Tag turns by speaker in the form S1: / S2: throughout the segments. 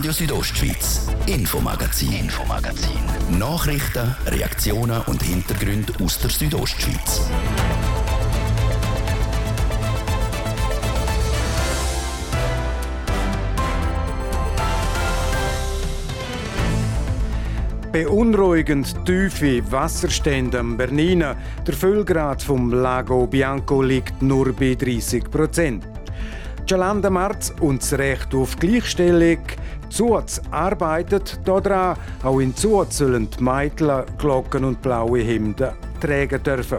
S1: Radio Südostschweiz, Infomagazin, Infomagazin. Nachrichten, Reaktionen und Hintergründe aus der Südostschweiz.
S2: Beunruhigend tiefe Wasserstände am Bernina. Der Füllgrad vom Lago Bianco liegt nur bei 30 Prozent. Giolanda Marz und das Recht auf Gleichstellung Zuz arbeitet daran. Auch in Zuz sollen die Mädchen Glocken und blaue Hemden tragen dürfen.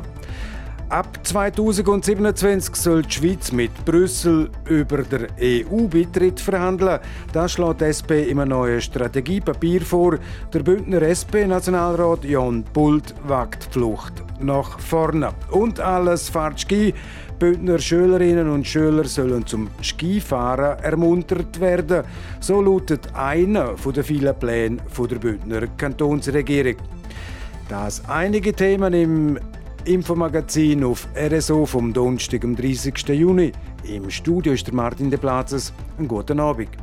S2: Ab 2027 soll die Schweiz mit Brüssel über den EU-Beitritt verhandeln. Das schlägt die SP im neuen Strategiepapier vor. Der Bündner SP-Nationalrat Jan Pult wagt Flucht nach vorne. Und alles fährt Ski. Bündner Schülerinnen und Schüler sollen zum Skifahren ermuntert werden. So lautet einer der vielen Pläne der Bündner Kantonsregierung. Das einige Themen im Infomagazin auf RSO vom Donnerstag, am 30. Juni. Im Studio ist der Martin de Platzes. Einen guten Abend.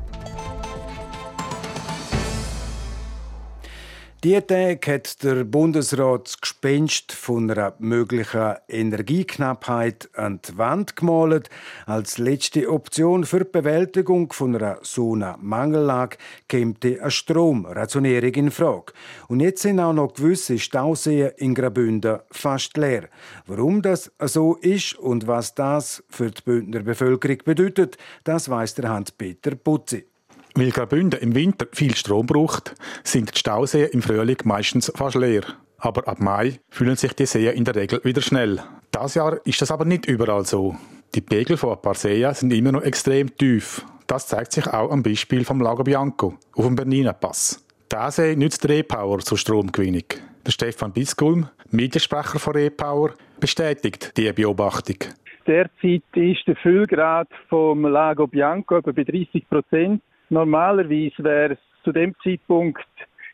S2: Diese Tage hat der Bundesrat das Gespenst von einer möglichen Energieknappheit an die Wand gemalt. Als letzte Option für die Bewältigung von einer so einer Mangellage kommt eine Stromrationierung in Frage. Und jetzt sind auch noch gewisse Stauseen in Graubünden fast leer. Warum das so ist und was das für die Bündner Bevölkerung bedeutet, das weiß der Hans-Peter Putzi.
S3: Weil Graubünden im Winter viel Strom braucht, sind die Stauseen im Frühling meistens fast leer. Aber ab Mai fühlen sich die Seen in der Regel wieder schnell. Das Jahr ist das aber nicht überall so. Die Pegel von ein paar Seen sind immer noch extrem tief. Das zeigt sich auch am Beispiel vom Lago Bianco auf dem Bernina Pass. Der See nützt Repower zur Stromgewinnung. Der Stefan Biskulm, Mediensprecher von Repower, bestätigt diese Beobachtung.
S4: Derzeit ist der Füllgrad vom Lago Bianco bei 30 Prozent. Normalerweise wäre es zu dem Zeitpunkt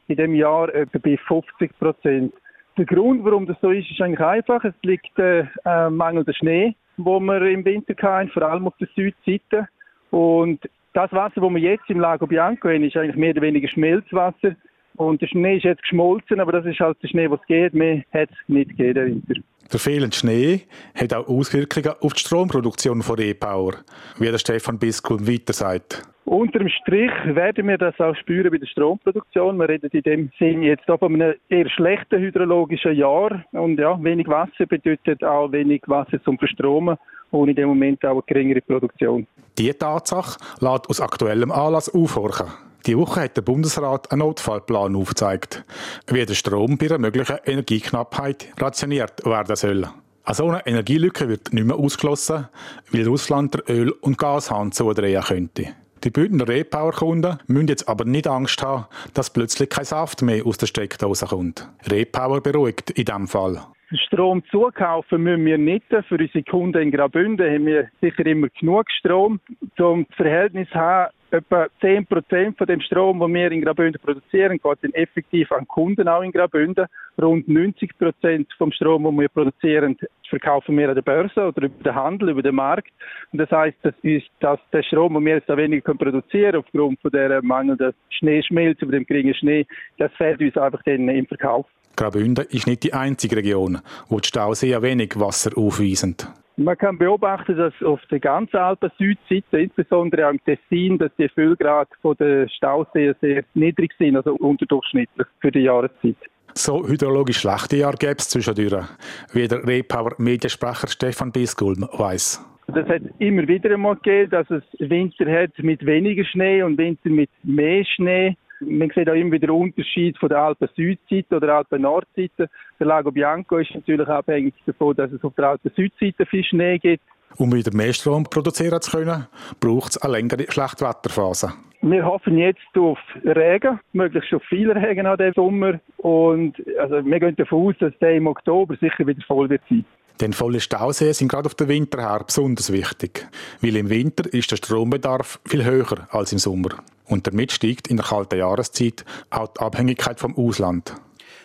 S4: in dem Jahr etwa bei 50 Prozent. Der Grund, warum das so ist, ist eigentlich einfach. Es liegt äh, mangelnder Schnee, wo wir im Winter hatten, vor allem auf der Südseite. Und das Wasser, das wir jetzt im Lago Bianco haben, ist eigentlich mehr oder weniger Schmelzwasser. Und der Schnee ist jetzt geschmolzen, aber das ist halt der Schnee, was geht. Mehr hat es nicht gegeben, der Winter.
S3: Der fehlende Schnee hat auch Auswirkungen auf die Stromproduktion von E-Power, wie der Stefan Biskup weiter sagt.
S4: Unterm Strich werden wir das auch spüren bei der Stromproduktion. Wir reden in dem Sinn jetzt auch von einem eher schlechten hydrologischen Jahr. Und ja, wenig Wasser bedeutet auch wenig Wasser zum Verstromen und in dem Moment auch eine geringere Produktion.
S3: Diese Tatsache lässt aus aktuellem Anlass aufhorchen. Die Woche hat der Bundesrat einen Notfallplan aufgezeigt, wie der Strom bei einer möglichen Energieknappheit rationiert werden soll. Eine solche Energielücke wird nicht mehr ausgeschlossen, weil Russland der Öl- und Gashahn zudrehen könnte. Die Bündner Repower-Kunden müssen jetzt aber nicht Angst haben, dass plötzlich kein Saft mehr aus der Steckdose kommt. Repower beruhigt in diesem Fall.
S4: Strom zukaufen müssen wir nicht. Für unsere Kunden in Graubünden haben wir sicher immer genug Strom. Zum Verhältnis haben, etwa 10 Prozent von dem Strom, den wir in Graubünden produzieren, geht dann effektiv an Kunden auch in Graubünden. Rund 90 Prozent vom Strom, den wir produzieren, verkaufen wir an der Börse oder über den Handel, über den Markt. Und das heißt, das ist, dass der Strom, den wir jetzt da weniger produzieren können, aufgrund von der mangelnden Schneeschmelze, von dem geringen Schnee, das fehlt uns einfach dann im Verkauf.
S3: Graubünden ist nicht die einzige Region, wo die Stauseen wenig Wasser aufweisen.
S4: Man kann beobachten, dass auf der ganzen Alpen-Südseite, insbesondere am Tessin, dass die Füllgrad der Stauseen sehr niedrig sind, also unterdurchschnittlich für die Jahreszeit.
S3: So hydrologisch schlechte Jahre gäbe es zwischendurch, wie der Repower-Mediensprecher Stefan Bisgulm weiss.
S4: Das hat immer wieder einmal gegeben, dass es Winter hat mit weniger Schnee und Winter mit mehr Schnee. Man sieht auch immer wieder Unterschied von der Alpen-Südseite oder Alpen-Nordseite. Der Lago Bianco ist natürlich abhängig davon, dass es auf der Alpen-Südseite viel Schnee gibt.
S3: Um wieder mehr Strom produzieren zu können, braucht es eine längere Schlechtwetterphase.
S4: Wir hoffen jetzt auf Regen, möglichst schon viel Regen an diesem Sommer. Und also wir gehen davon aus, dass der im Oktober sicher wieder voll wird sein.
S3: Denn volle Stauseen sind gerade auf den Winter her besonders wichtig, weil im Winter ist der Strombedarf viel höher als im Sommer. Und damit steigt in der kalten Jahreszeit auch die Abhängigkeit vom Ausland.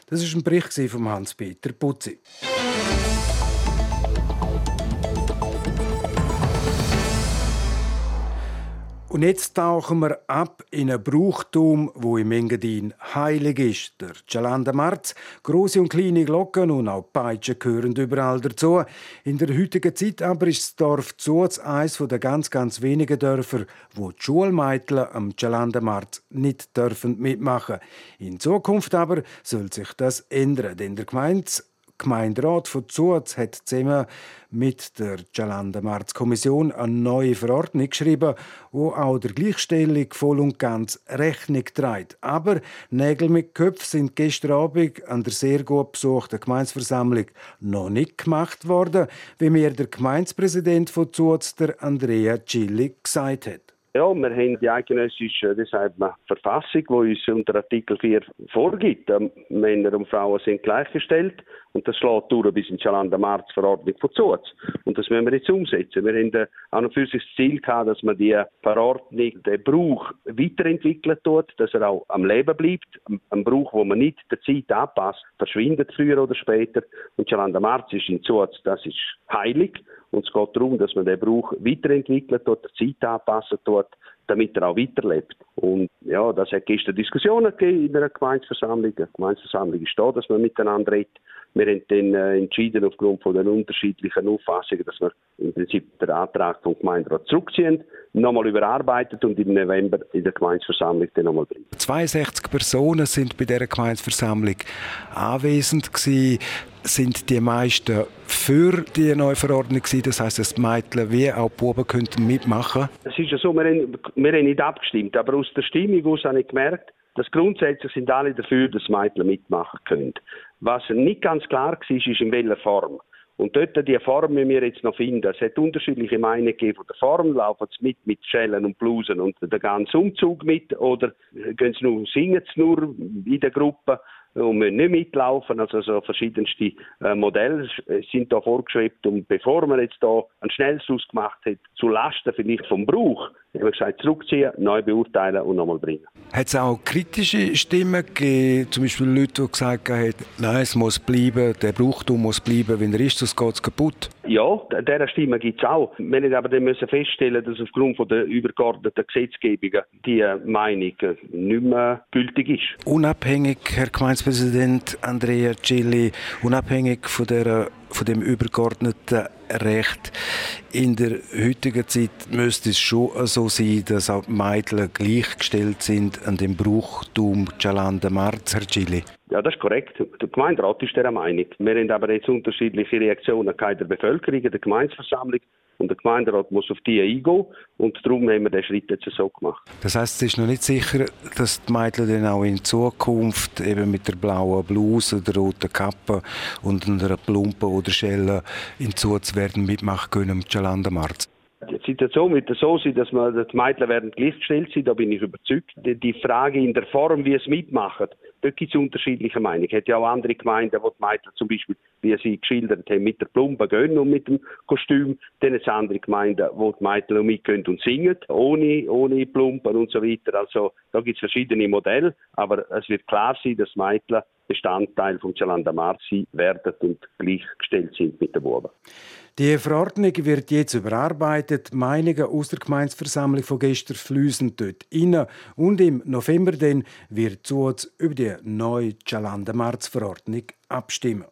S2: Das ist ein Bericht von Hans-Peter Putzi. Und jetzt tauchen wir ab in ein Brauchtum, wo im Engadin heilig ist. Der Jalanda Marz, große und kleine Glocken und auch Peitschen gehören überall dazu. In der heutigen Zeit aber ist das Dorf Zuz eines der ganz, ganz wenigen Dörfer, wo die Schulmädchen am Jalanda Marz nicht dürfen mitmachen. In Zukunft aber soll sich das ändern, denn der Gemeinde Gemeinderat von Zuz hat zusammen mit der Jalanda-Marz-Kommission eine neue Verordnung geschrieben, wo auch der Gleichstellung voll und ganz Rechnung trägt. Aber Nägel mit Köpfen sind gestern Abend an der sehr gut besuchten Gemeinsversammlung noch nicht gemacht worden, wie mir der Gemeindepräsident von Zuz, der Andrea Gilli, gesagt hat.
S5: Ja, wir haben die eidgenössische wie sagt man, Verfassung, die uns unter Artikel 4 vorgibt. Ähm, Männer und Frauen sind gleichgestellt und das schlägt durch bis in die Schalanda-Marz-Verordnung von Zuz. Und das müssen wir jetzt umsetzen. Wir haben auch noch für sich das Ziel gehabt, dass man die Verordnung, den Brauch weiterentwickeln tut, dass er auch am Leben bleibt. Ein Brauch, wo man nicht der Zeit anpasst, verschwindet früher oder später. Und Schalanda-Marz ist in Zuz, das ist heilig. Und es geht darum, dass man den Brauch weiterentwickelt dort, der Zeit anpassen dort, damit er auch weiterlebt. Und ja, das hat gestern Diskussionen gegeben in einer Gemeinsversammlung. Eine Gemeinsversammlung ist da, dass man miteinander redet. Wir haben dann äh, entschieden, aufgrund von den unterschiedlichen Auffassungen, dass wir im Prinzip den Antrag vom Gemeinderat zurückziehen, nochmal überarbeitet und im November in der Gemeinsversammlung dann nochmal bringen.
S2: 62 Personen sind bei dieser Gemeinsversammlung anwesend gewesen sind die meisten für die neue Verordnung gewesen. Das heißt, dass die Mädchen wie auch die Buben könnten mitmachen.
S5: Es ist ja so, wir haben, wir haben nicht abgestimmt, aber aus der Stimmung aus habe ich gemerkt, dass grundsätzlich sind alle dafür, dass Mädchen mitmachen können. Was nicht ganz klar war, ist in welcher Form. Und dort, die Form müssen wir jetzt noch finden. Es hat unterschiedliche Meinungen von der Form. Laufen sie mit, mit Schellen und Blusen und den ganzen Umzug mit? Oder gehen sie nur, singen sie nur in der Gruppe? Und müssen nicht mitlaufen. Also so verschiedenste äh, Modelle sind da vorgeschwebt. Und bevor man jetzt da einen Schnellschuss gemacht hat, zu Lasten vielleicht vom Brauch, haben wir gesagt, zurückziehen, neu beurteilen und nochmal bringen.
S2: Hat es auch kritische Stimmen gegeben, zum Beispiel Leute, die gesagt haben, nein, es muss bleiben, der Brauchtum muss bleiben, wenn er ist, sonst geht es kaputt?
S5: Ja, dieser Stimme gibt es auch. Wir müssen aber dann müssen feststellen, dass aufgrund von der übergeordneten Gesetzgebung die Meinung nicht mehr gültig ist.
S2: Unabhängig, Herr Gemeindepräsident Andrea Cilli, unabhängig von der von dem übergeordneten Recht. In der heutigen Zeit müsste es schon so sein, dass auch die Mädchen gleichgestellt sind an dem Brauchtum Marz, Herr Chili.
S5: Ja, das ist korrekt. Der Gemeinderat ist der Meinung. Wir haben aber jetzt unterschiedliche Reaktionen der Bevölkerung der Gemeindeversammlung. Und der Gemeinderat muss auf die eingehen. Und darum haben wir den Schritt jetzt so gemacht.
S2: Das heißt, es ist noch nicht sicher, dass die Mädchen dann auch in Zukunft eben mit der blauen Bluse, der roten Kappe und einer Plumpe oder Schelle in Zuz werden mitmachen können im Jalandamarz.
S5: Die Situation wird so sein, dass man, die Mädchen werden gleichgestellt sein, da bin ich überzeugt. Die Frage in der Form, wie es mitmachen, dort gibt es unterschiedliche Meinungen. Es hat ja auch andere Gemeinden, wo die Mädchen zum Beispiel, wie sie geschildert haben, mit der Plumpe gehen und mit dem Kostüm. Dann hat es andere Gemeinden, wo die Mädchen noch mitgehen und singen, ohne, ohne Plumpen und so weiter. Also da gibt es verschiedene Modelle, aber es wird klar sein, dass Mädchen Bestandteil vom Chalanda Marzi werden und gleichgestellt sind mit den Buben.
S2: Die Verordnung wird jetzt überarbeitet. Meinungen aus der Gemeinsversammlung von gestern fließen dort rein. Und im November dann wird Zuz über die neue Chalanda-Marz-Verordnung abstimmen.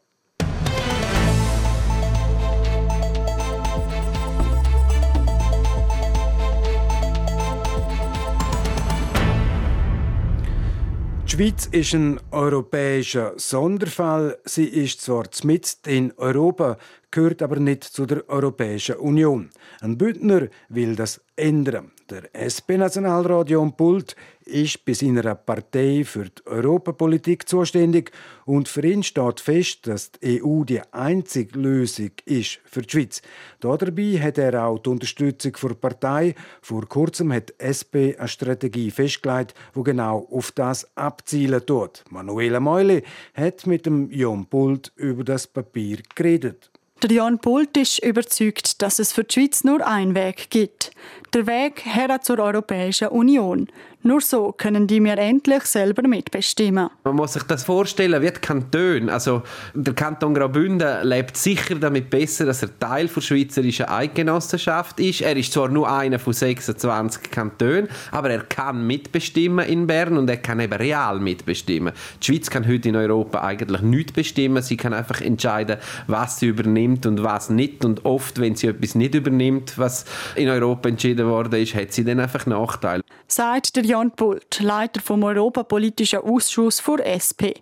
S2: Die Schweiz ist ein europäischer Sonderfall. Sie ist zwar mitten in Europa, gehört aber nicht zu der Europäischen Union. Ein Bündner will das ändern. Der SP-Nationalrat Jon Pult ist bei seiner Partei für die Europapolitik zuständig und für ihn steht fest, dass die EU die einzige Lösung ist für die Schweiz. Dabei hat er auch die Unterstützung der Partei. Vor kurzem hat die SP eine Strategie festgelegt, wo genau auf das abzielen tut. Manuela Meuli hat mit dem Jon Pult über das Papier geredet.
S6: Der Jan Pult ist überzeugt, dass es für die Schweiz nur einen Weg gibt. Der Weg her zur Europäischen Union. Nur so können die wir endlich selber mitbestimmen.
S7: Man muss sich das vorstellen wie die Kantone. Also der Kanton Graubünden lebt sicher damit besser, dass er Teil der schweizerischen Eidgenossenschaft ist. Er ist zwar nur einer von 26 Kantonen, aber er kann mitbestimmen in Bern und er kann eben real mitbestimmen. Die Schweiz kann heute in Europa eigentlich nichts bestimmen. Sie kann einfach entscheiden, was sie übernimmt und was nicht. Und oft, wenn sie etwas nicht übernimmt, was in Europa entschieden worden ist, hat sie dann einfach Nachteile.
S6: Sagt der Jan Pult, Leiter vom Europapolitischen Ausschuss für SP.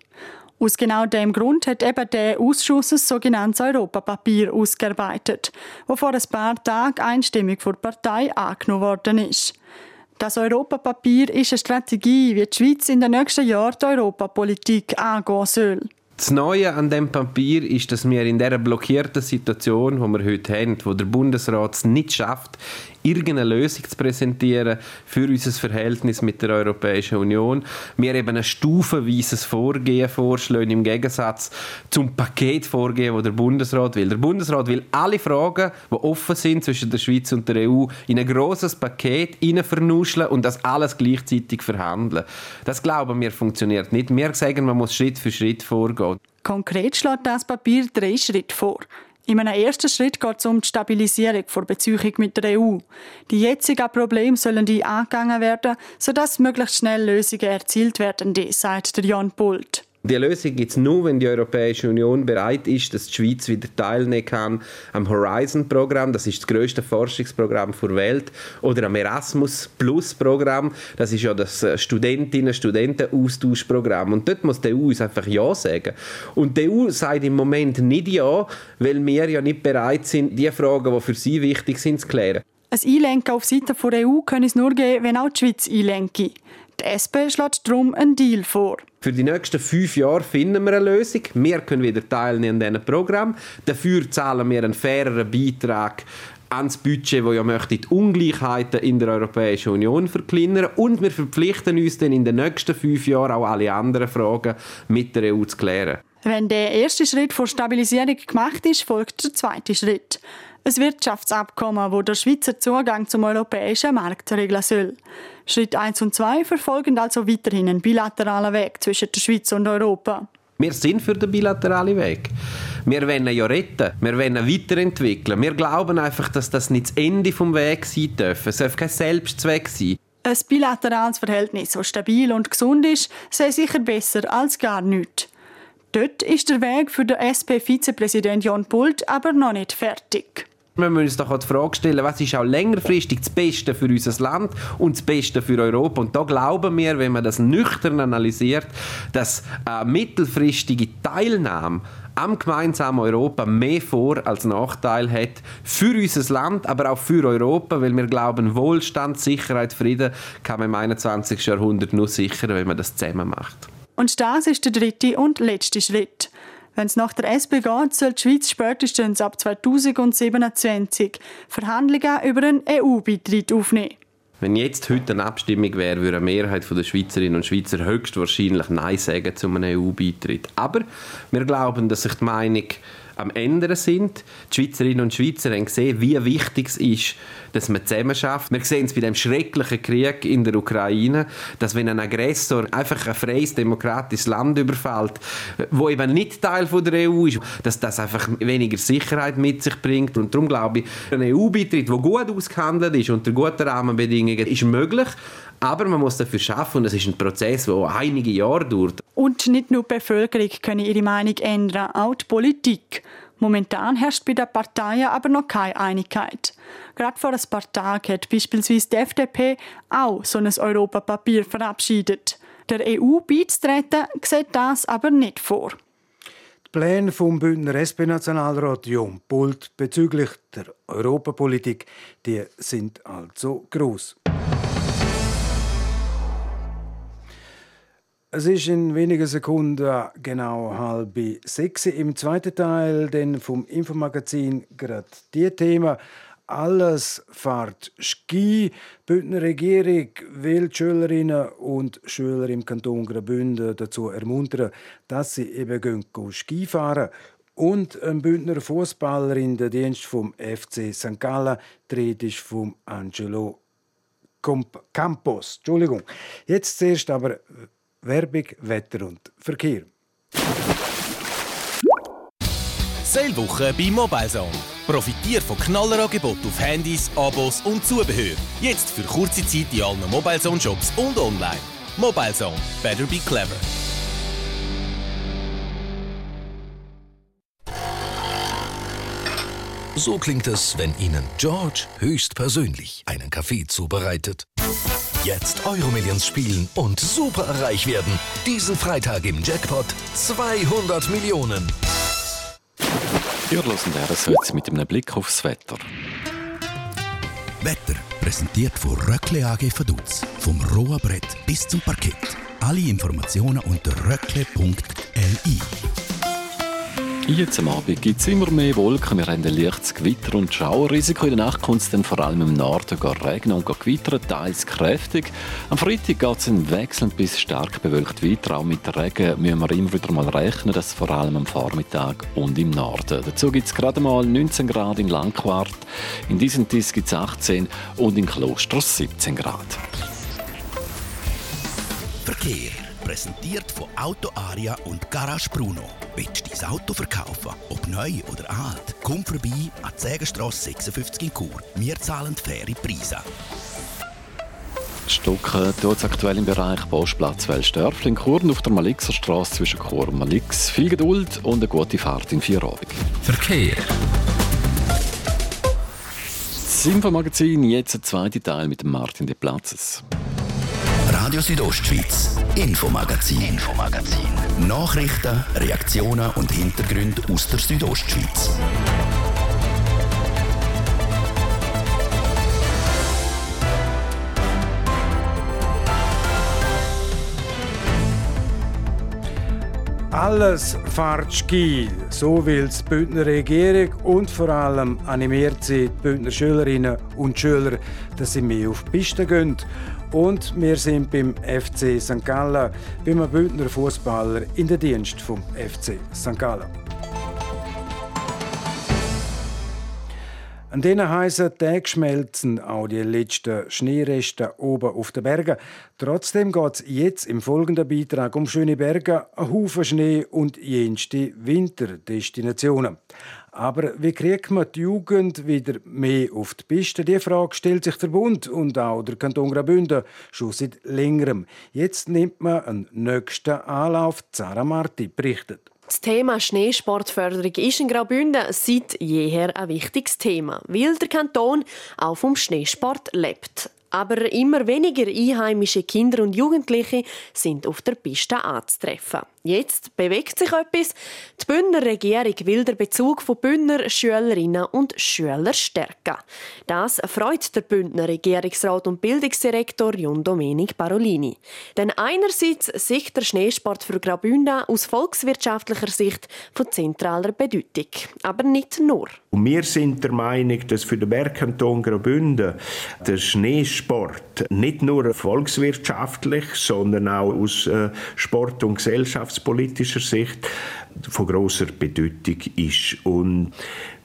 S6: Aus genau dem Grund hat eben der Ausschuss ein sogenanntes Europapapier ausgearbeitet, das vor ein paar Tagen einstimmig von der Partei angenommen worden ist. Das Europapapier ist eine Strategie, wie die Schweiz in den nächsten Jahren die Europapolitik angehen soll.
S7: Das Neue an dem Papier ist, dass wir in dieser blockierten Situation, die wir heute haben, wo der Bundesrat es nicht schafft, irgendeine Lösung zu präsentieren für unser Verhältnis mit der Europäischen Union. Wir eben ein stufenweises Vorgehen vorschlagen im Gegensatz zum Paketvorgehen, das der Bundesrat will. Der Bundesrat will alle Fragen, die offen sind zwischen der Schweiz und der EU, in ein grosses Paket vernuscheln und das alles gleichzeitig verhandeln. Das glauben wir funktioniert nicht. Wir sagen, man muss Schritt für Schritt vorgehen.
S6: Konkret schlägt das Papier drei Schritte vor. In einem ersten Schritt geht es um die Stabilisierung der Beziehung mit der EU. Die jetzigen Probleme sollen die angegangen werden, sodass möglichst schnell Lösungen erzielt werden, sagt der Jan Pult.
S7: Die Lösung gibt es nur, wenn die Europäische Union bereit ist, dass die Schweiz wieder teilnehmen kann am Horizon-Programm, das ist das grösste Forschungsprogramm der Welt, oder am Erasmus Plus-Programm, das ist ja das äh, Studentinnen-Studenten-Austauschprogramm. Und dort muss die EU uns einfach Ja sagen. Und die EU sagt im Moment nicht Ja, weil wir ja nicht bereit sind, die Fragen, die für sie wichtig sind, zu klären.
S6: Ein Einlenken auf Seite der EU kann es nur geben, wenn auch die Schweiz einlenke. Die SP schlägt darum einen Deal vor.
S7: Für die nächsten fünf Jahre finden wir eine Lösung. Wir können wieder teilnehmen an diesem Programm. Dafür zahlen wir einen faireren Beitrag ans Budget, wo ja möchte die Ungleichheiten in der Europäischen Union verkleinern und wir verpflichten uns dann in den nächsten fünf Jahren auch alle anderen Fragen mit der EU zu klären.
S6: Wenn der erste Schritt vor Stabilisierung gemacht ist, folgt der zweite Schritt ein Wirtschaftsabkommen, wo der Schweizer Zugang zum europäischen Markt regeln soll. Schritt 1 und 2 verfolgen also weiterhin einen bilateralen Weg zwischen der Schweiz und Europa.
S7: Wir sind für den bilateralen Weg. Wir wollen ja retten, wir wollen weiterentwickeln. Wir glauben einfach, dass das nicht das Ende des Weges sein darf. Es darf kein Selbstzweck sein.
S6: Ein bilaterales Verhältnis, das stabil und gesund ist, sei sicher besser als gar nichts. Dort ist der Weg für den SP-Vizepräsident Jan Pult aber noch nicht fertig.
S7: Wir müssen uns doch die Frage stellen, was ist auch längerfristig das Beste für unser Land und das Beste für Europa. Und da glauben wir, wenn man das nüchtern analysiert, dass eine mittelfristige Teilnahme am gemeinsamen Europa mehr Vor- als Nachteil hat für unser Land, aber auch für Europa, weil wir glauben, Wohlstand, Sicherheit, Frieden kann man im 21. Jahrhundert nur sichern, wenn man das zusammen macht.
S6: Und das ist der dritte und letzte Schritt. Wenn es nach der SP geht, soll die Schweiz spätestens ab 2027 Verhandlungen über einen EU-Beitritt aufnehmen.
S7: Wenn jetzt heute eine Abstimmung wäre, würde eine Mehrheit der Schweizerinnen und Schweizer höchstwahrscheinlich Nein sagen zu einem EU-Beitritt. Aber wir glauben, dass sich die Meinung am Ende sind. Die Schweizerinnen und Schweizer haben gesehen, wie wichtig es ist, dass man zusammen schafft. Wir sehen es bei dem schrecklichen Krieg in der Ukraine, dass wenn ein Aggressor einfach ein freies, demokratisches Land überfällt, wo eben nicht Teil von der EU ist, dass das einfach weniger Sicherheit mit sich bringt. Und darum glaube ich, ein EU-Beitritt, der gut ausgehandelt ist, unter guten Rahmenbedingungen, ist möglich. Aber man muss dafür schaffen und es ist ein Prozess, der einige Jahre dauert.
S6: Und nicht nur die Bevölkerung können ihre Meinung ändern, auch die Politik. Momentan herrscht bei den Parteien aber noch keine Einigkeit. Gerade vor ein paar Tagen hat beispielsweise die FDP auch so ein Europapapier verabschiedet. Der EU beizutreten sieht das aber nicht vor.
S2: Die Pläne vom Bündner SP-Nationalrat Jon Pult bezüglich der Europapolitik die sind also groß. Es ist in wenigen Sekunden genau halb sechs. Im zweiten Teil denn vom Infomagazin gerade die Thema. Alles fährt Ski. Die Bündner Regierung will die Schülerinnen und Schüler im Kanton Graubünden dazu ermuntern, dass sie eben gehen, Ski fahren. und ein Bündner Fußballer in der Dienst vom FC St. Gallen. Rede ist vom Angelo Campos. Entschuldigung. Jetzt zuerst aber Werbung, Wetter und Verkehr.
S8: Salewoche bei MobileZone. Profitiert von Knallerangeboten auf Handys, Abos und Zubehör. Jetzt für kurze Zeit in allen MobileZone-Shops und online. MobileZone. Better be clever.
S1: So klingt es, wenn Ihnen George höchstpersönlich einen Kaffee zubereitet. Jetzt Euromillions spielen und super reich werden. Diesen Freitag im Jackpot 200 Millionen.
S9: Wir hören RSO mit einem Blick aufs Wetter.
S1: Wetter präsentiert von Röckle AG Vaduz. Vom rohen Brett bis zum Parkett. Alle Informationen unter röckle.li.
S9: Jetzt am Abend gibt es immer mehr Wolken. Wir haben ein leichtes Gewitter und Schauerrisiko. In der Nacht kommt es dann vor allem im Norden regnen und gewittern, teils kräftig. Am Freitag geht es wechselnd bis stark bewölkt weiter. Auch mit Regen müssen wir immer wieder mal rechnen, das vor allem am Vormittag und im Norden. Dazu gibt es gerade mal 19 Grad in Langquart, in Disentis gibt es 18 und in Klosters 17 Grad.
S1: Verkehr präsentiert von Auto Aria und Garage Bruno. Willst du dein Auto verkaufen? Ob neu oder alt? Komm vorbei an die Sägenstrasse 56 in Chur. Wir zahlen faire Preise.
S9: Stocken tut aktuell im Bereich Postplatz Welsdörfli in Chur und auf der Malixer Straße zwischen Chur und Malix. Viel Geduld und eine gute Fahrt in Vierabend.
S1: Verkehr.
S9: Das Infomagazin, jetzt der zweite Teil mit Martin de Platzes.
S1: Radio Südostschweiz, Infomagazin, Infomagazin. Nachrichten, Reaktionen und Hintergründe aus der Südostschweiz.
S2: Alles fährt Ski, so will die Bündner Regierung und vor allem animiert sie die Bündner Schülerinnen und Schüler, dass sie mehr auf die Piste gehen. Und wir sind beim FC St. Gallen, beim Bündner Fußballer in der Dienst vom FC St. Gallen. An diesen heißen Tagen schmelzen auch die letzten Schneereste oben auf den Bergen. Trotzdem geht es jetzt im folgenden Beitrag um schöne Berge, einen Haufen Schnee und jenste Winterdestinationen. Aber wie kriegt man die Jugend wieder mehr auf die Piste? Die Frage stellt sich der Bund und auch der Kanton Graubünden schon seit längerem. Jetzt nimmt man einen nächsten Anlauf. Zara Marti berichtet.
S10: Das Thema Schneesportförderung ist in Graubünden seit jeher ein wichtiges Thema, weil der Kanton auch vom Schneesport lebt. Aber immer weniger einheimische Kinder und Jugendliche sind auf der Piste anzutreffen. Jetzt bewegt sich etwas. Die Bündner Regierung will den Bezug von Bündner Schülerinnen und Schülern stärken. Das freut der Bündner Regierungsrat und Bildungsdirektor Jon Domenic Parolini. Denn einerseits sieht der Schneesport für Graubünden aus volkswirtschaftlicher Sicht von zentraler Bedeutung. Aber nicht nur.
S11: wir sind der Meinung, dass für den Bergkanton Graubünden der Schneesport nicht nur volkswirtschaftlich, sondern auch aus äh, Sport- und Gesellschafts wirtschaftspolitischer Sicht von großer Bedeutung ist. Und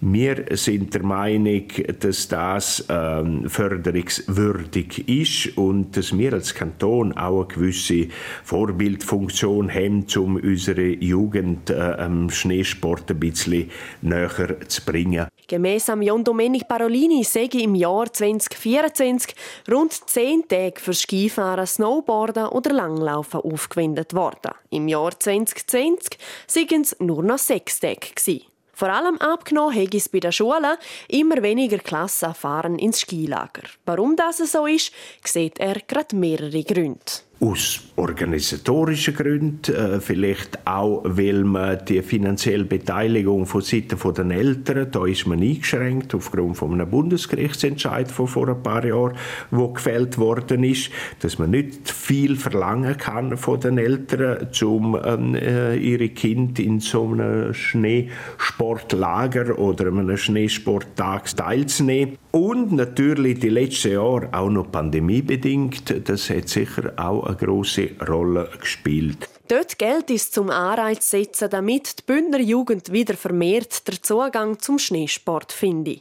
S11: wir sind der Meinung, dass das ähm, förderungswürdig ist und dass wir als Kanton auch eine gewisse Vorbildfunktion haben, um unsere Jugend äh, Schneesport ein bisschen näher zu bringen.
S10: Gemäss am Jon Domenic Parolini sei im Jahr 2024 rund zehn Tage für Skifahren, Snowboarden oder Langlaufen aufgewendet worden. Im Jahr 2020 seien es nur noch sechs Tage gewesen. Vor allem abgenommen hat es bei den Schulen. Immer weniger Klassen fahren ins Skilager. Warum das so ist, sieht er gerade mehrere Gründe.
S11: Aus organisatorischen Gründen, äh, vielleicht auch, weil man die finanzielle Beteiligung von Seiten der Eltern, da ist man eingeschränkt aufgrund von einem Bundesgerichtsentscheid von vor ein paar Jahren, wo gefällt worden ist, dass man nicht viel verlangen kann von den Eltern, um ähm, äh, ihre Kinder in so einem Schneesportlager oder einem Schneesporttag teilzunehmen. Und natürlich die letzten Jahre auch noch pandemiebedingt, das hat sicher auch eine große Rolle gespielt.
S10: Dort gilt es zum Anreiz setzen, damit die Bündner Jugend wieder vermehrt den Zugang zum Schneesport finde.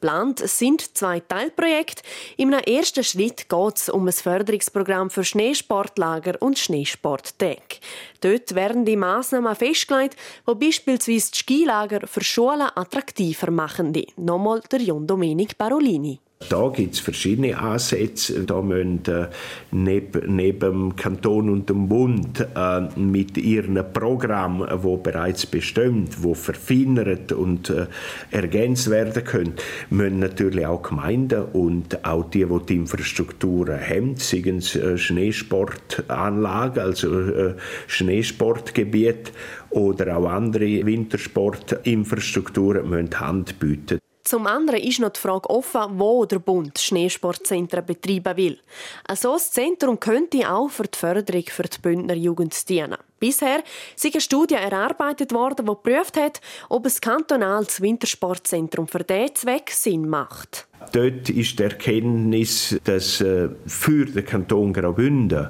S10: Plant sind zwei Teilprojekte. Im ersten Schritt geht es um ein Förderungsprogramm für Schneesportlager und Schneesporttag. Dort werden die Massnahmen festgelegt, die beispielsweise die Skilager für Schulen attraktiver machen. Nochmal der John Domenic Barolini.
S11: Da gibt es verschiedene Ansätze. Da müssen äh, neben, neben dem Kanton und dem Bund äh, mit ihren Programmen, wo bereits bestimmt, wo verfeinert und äh, ergänzt werden können, müssen natürlich auch Gemeinden und auch die, die die Infrastrukturen haben, seien es äh, Schneesportanlagen, also äh, Schneesportgebiet oder auch andere Wintersportinfrastrukturen, müssen Hand bieten.
S10: Zum anderen ist noch die Frage offen, wo der Bund Schneesportzentren betreiben will. Ein solches Zentrum könnte auch für die Förderung für die Bündner Jugend dienen. Bisher ist eine Studie erarbeitet worden, die geprüft hat, ob ein kantonales Wintersportzentrum für diesen Zweck Sinn macht.
S11: Dort ist die Erkenntnis, dass äh, für den Kanton Graubünden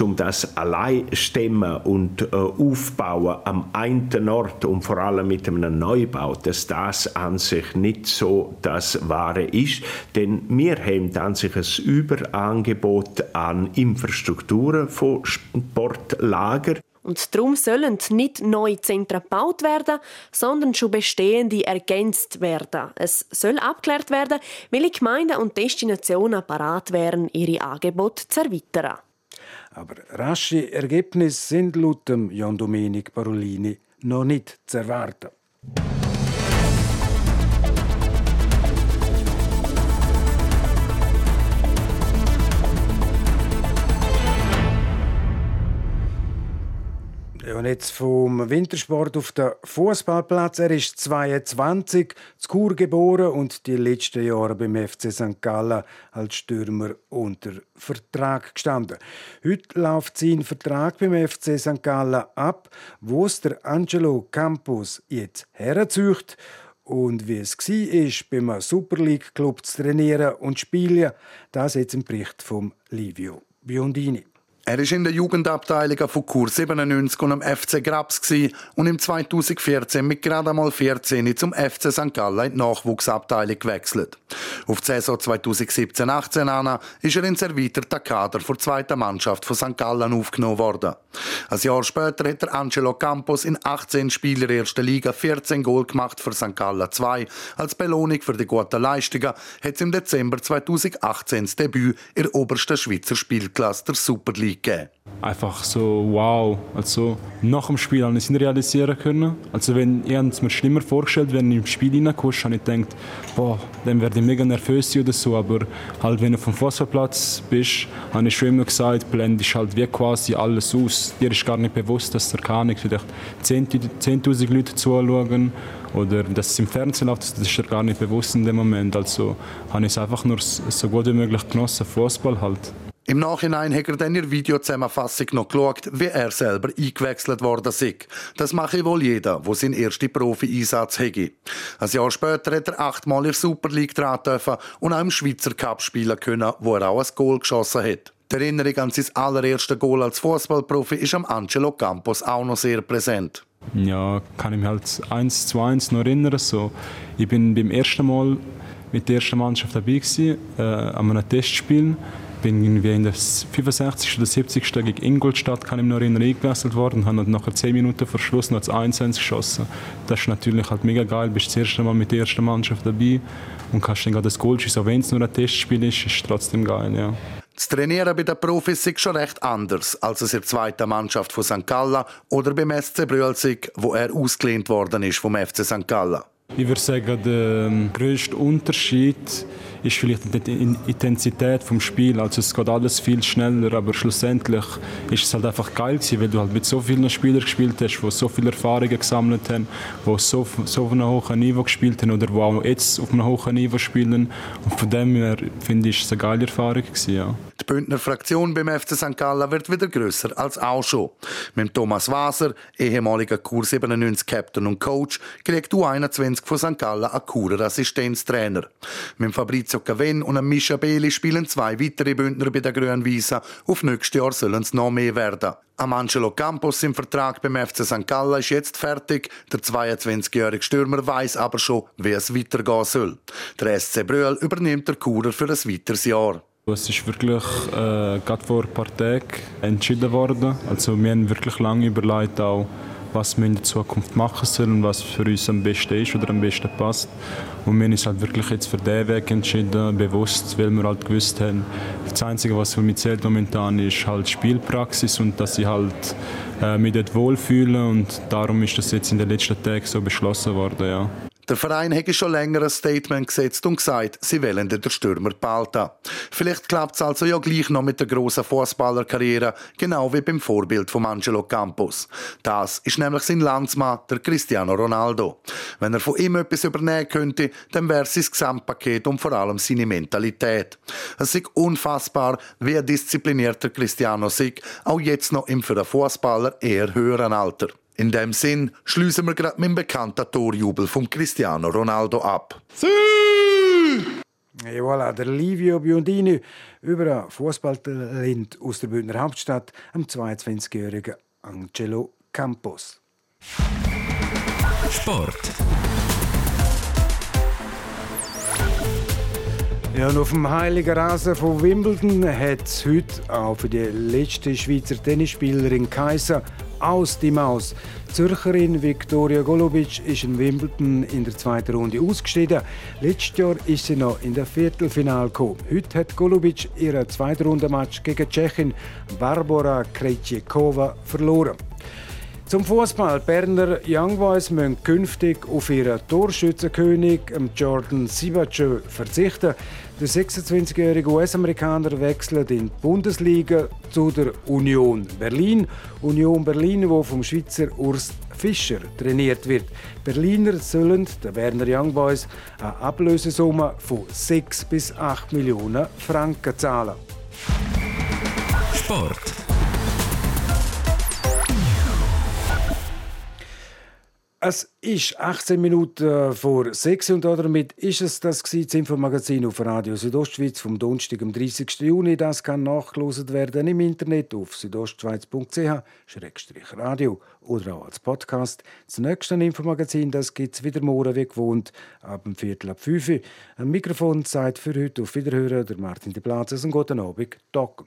S11: um das allein stemmen und äh, aufbauen am einen Ort und vor allem mit einem Neubau, dass das an sich nicht so das Wahre ist. Denn wir haben an sich ein Überangebot an Infrastrukturen von Sportlager.
S10: Und darum sollen nicht neue Zentren gebaut werden, sondern schon bestehende ergänzt werden. Es soll abgeklärt werden, welche Gemeinden und Destinationen parat wären, ihre Angebote zu erweitern.
S2: Aber rasche Ergebnisse sind laut Jan Domenic Parolini noch nicht zu erwarten. Ja, und jetzt vom Wintersport auf den Fußballplatz. Er ist 22, zu Chur geboren und die letzten Jahre beim FC St. Gallen als Stürmer unter Vertrag gestanden. Heute läuft sein Vertrag beim FC St. Gallen ab, wo es der Angelo Campos jetzt herzücht. Und wie es war, beim Super League Club zu trainieren und zu spielen, das jetzt im Bericht von Livio Biondini.
S12: Er war in der Jugendabteilung von Kur 97 und am FC Grabs und im 2014 mit gerade einmal 14 zum FC St. Gallen in die Nachwuchsabteilung gewechselt. Auf die Saison 2017-18 an ist er ins erweiterte Kader für die zweite Mannschaft von St. Gallen aufgenommen worden. Ein Jahr später hat der Angelo Campos in 18 Spielen der ersten Liga 14 Goal gemacht für St. Gallen 2. Als Belohnung für die guten Leistungen hat es im Dezember 2018 das Debüt in der obersten Schweizer Spielklasse der Super League gegeben.
S13: Einfach so, wow. Also, nach dem Spiel habe ich es realisieren können. Also, wenn ich es mir schlimmer vorgestellt wenn ich im Spiel reinkommst, habe ich gedacht, boah, dann werde ich mega nervös sein oder so. Aber halt, wenn du vom Fußballplatz bist, habe ich schon immer gesagt, blendest halt wie quasi alles aus. Dir ist gar nicht bewusst, dass da keine vielleicht 10.000 Leute zuschauen oder dass es im Fernsehen läuft, das ist dir gar nicht bewusst in dem Moment. Also habe ich es einfach nur so gut wie möglich genossen, Fußball halt.
S12: Im Nachhinein hat er dann in der Videozusammenfassung noch geschaut, wie er selber eingewechselt worden ist. Das mache wohl jeder, der seinen ersten Profi-Einsatz hätte. Ein Jahr später hat er achtmal in der Super League treten und auch im Schweizer Cup spielen können, wo er auch ein Goal geschossen hat. Die Erinnerung an sein allererste Goal als Fußballprofi ist am Angelo Campos auch noch sehr präsent.
S13: Ja, kann ich mich halt eins zu eins noch erinnern. So, ich bin beim ersten Mal mit der ersten Mannschaft dabei gewesen, äh, an einem Testspiel bin irgendwie in der 65. oder 70. gegen Ingolstadt kann ich mich noch erinnern, eingewechselt worden habe dann nachher 10 Minuten vor Schluss noch 1-1 geschossen. Das ist natürlich halt mega geil, bist das erste Mal mit der ersten Mannschaft dabei und kannst dann gerade das Goal schießen, auch wenn es nur ein Testspiel ist, ist trotzdem geil, ja.
S12: Das Trainieren bei den Profis ist schon recht anders als es in der zweiten Mannschaft von St. Gallen oder beim SC Brülsig, wo er ausgelehnt worden ist vom FC St. Gallen.
S13: Ich würde sagen, der ähm, größte Unterschied ist vielleicht die Intensität vom Spiel. Also es geht alles viel schneller, aber schlussendlich ist es halt einfach geil gewesen, weil du halt mit so vielen Spielern gespielt hast, die so viele Erfahrungen gesammelt haben, die so, so auf einem hohen Niveau gespielt haben oder die auch jetzt auf einem hohen Niveau spielen. Und von dem her finde ich es eine geile Erfahrung gewesen, ja.
S12: Die Bündner Fraktion beim FC St. Gallen wird wieder grösser als auch schon. Mit Thomas Waser, ehemaliger Kur 97 Captain und Coach, kriegt U21 von St. Gallen einen Kurer Assistenztrainer. Mit Fabrizio Cavin und Mischa Beli spielen zwei weitere Bündner bei der Grünen Wiese. Auf nächstes Jahr sollen es noch mehr werden. Am Angelo Campos im Vertrag beim FC St. Gallen ist jetzt fertig. Der 22-jährige Stürmer weiß aber schon, wie es weitergehen soll. Der SC Brühl übernimmt der Kurer für ein weiteres Jahr.
S13: Es ist wirklich äh, gerade vor ein paar Tagen entschieden worden. Also wir haben wirklich lange überlegt, auch, was wir in der Zukunft machen sollen was für uns am besten ist oder am besten passt. Und wir haben uns halt wirklich jetzt für diesen Weg entschieden, bewusst, weil wir halt gewusst haben, das Einzige, was für mich zählt momentan, ist halt Spielpraxis und dass ich halt äh, mich dort wohlfühle und darum ist das jetzt in den letzten Tagen so beschlossen worden, ja.
S12: Der Verein hätte schon länger ein Statement gesetzt und gesagt, sie wollen den Stürmer behalten. Vielleicht klappt es also ja gleich noch mit der grossen Fußballerkarriere, genau wie beim Vorbild von Angelo Campos. Das ist nämlich sein Landsmann, der Cristiano Ronaldo. Wenn er von ihm etwas übernehmen könnte, dann wäre es sein Gesamtpaket und vor allem seine Mentalität. Es ist unfassbar, wie diszipliniert der Cristiano sich, auch jetzt noch im für einen Fußballer eher höheren Alter. In dem Sinn schließen wir gerade mit dem bekannten Torjubel von Cristiano Ronaldo ab.
S2: Et voilà, der Livio Biondini über ein Fußballtalent aus der Bündner Hauptstadt, am 22-jährigen Angelo Campos.
S1: Sport.
S2: Ja, und auf dem heiligen Rasen von Wimbledon hat es heute auch für die letzte Schweizer Tennisspielerin Kaiser aus die Maus. Die Zürcherin Viktoria Golubic ist in Wimbledon in der zweiten Runde ausgeschieden. Letztes Jahr ist sie noch in der Viertelfinale gekommen. Heute hat Golubic ihren zweiten Rundenmatch gegen Tschechin Barbara Krejcikova verloren. Zum Fußball. Berner Young Boys müssen künftig auf ihren Torschützenkönig Jordan Sibacho verzichten. Der 26-jährige US-Amerikaner wechselt in die Bundesliga zu der Union Berlin. Union Berlin, wo vom Schweizer Urs Fischer trainiert wird. Berliner sollen den Berner Young Boys eine Ablösesumme von 6 bis 8 Millionen Franken zahlen.
S1: Sport.
S2: Es ist 18 Minuten vor 6 und damit ist es das, Infomagazin auf Radio Südostschweiz vom Donnerstag, am 30. Juni. Das kann nachgelost werden im Internet auf südostschweiz.ch-radio oder auch als Podcast. Das nächste Infomagazin gibt es wieder morgen wie gewohnt ab dem Viertel ab 5 Uhr. Am Mikrofon Zeit für heute auf Wiederhören der Martin de Platzes und guten Abend. Doc.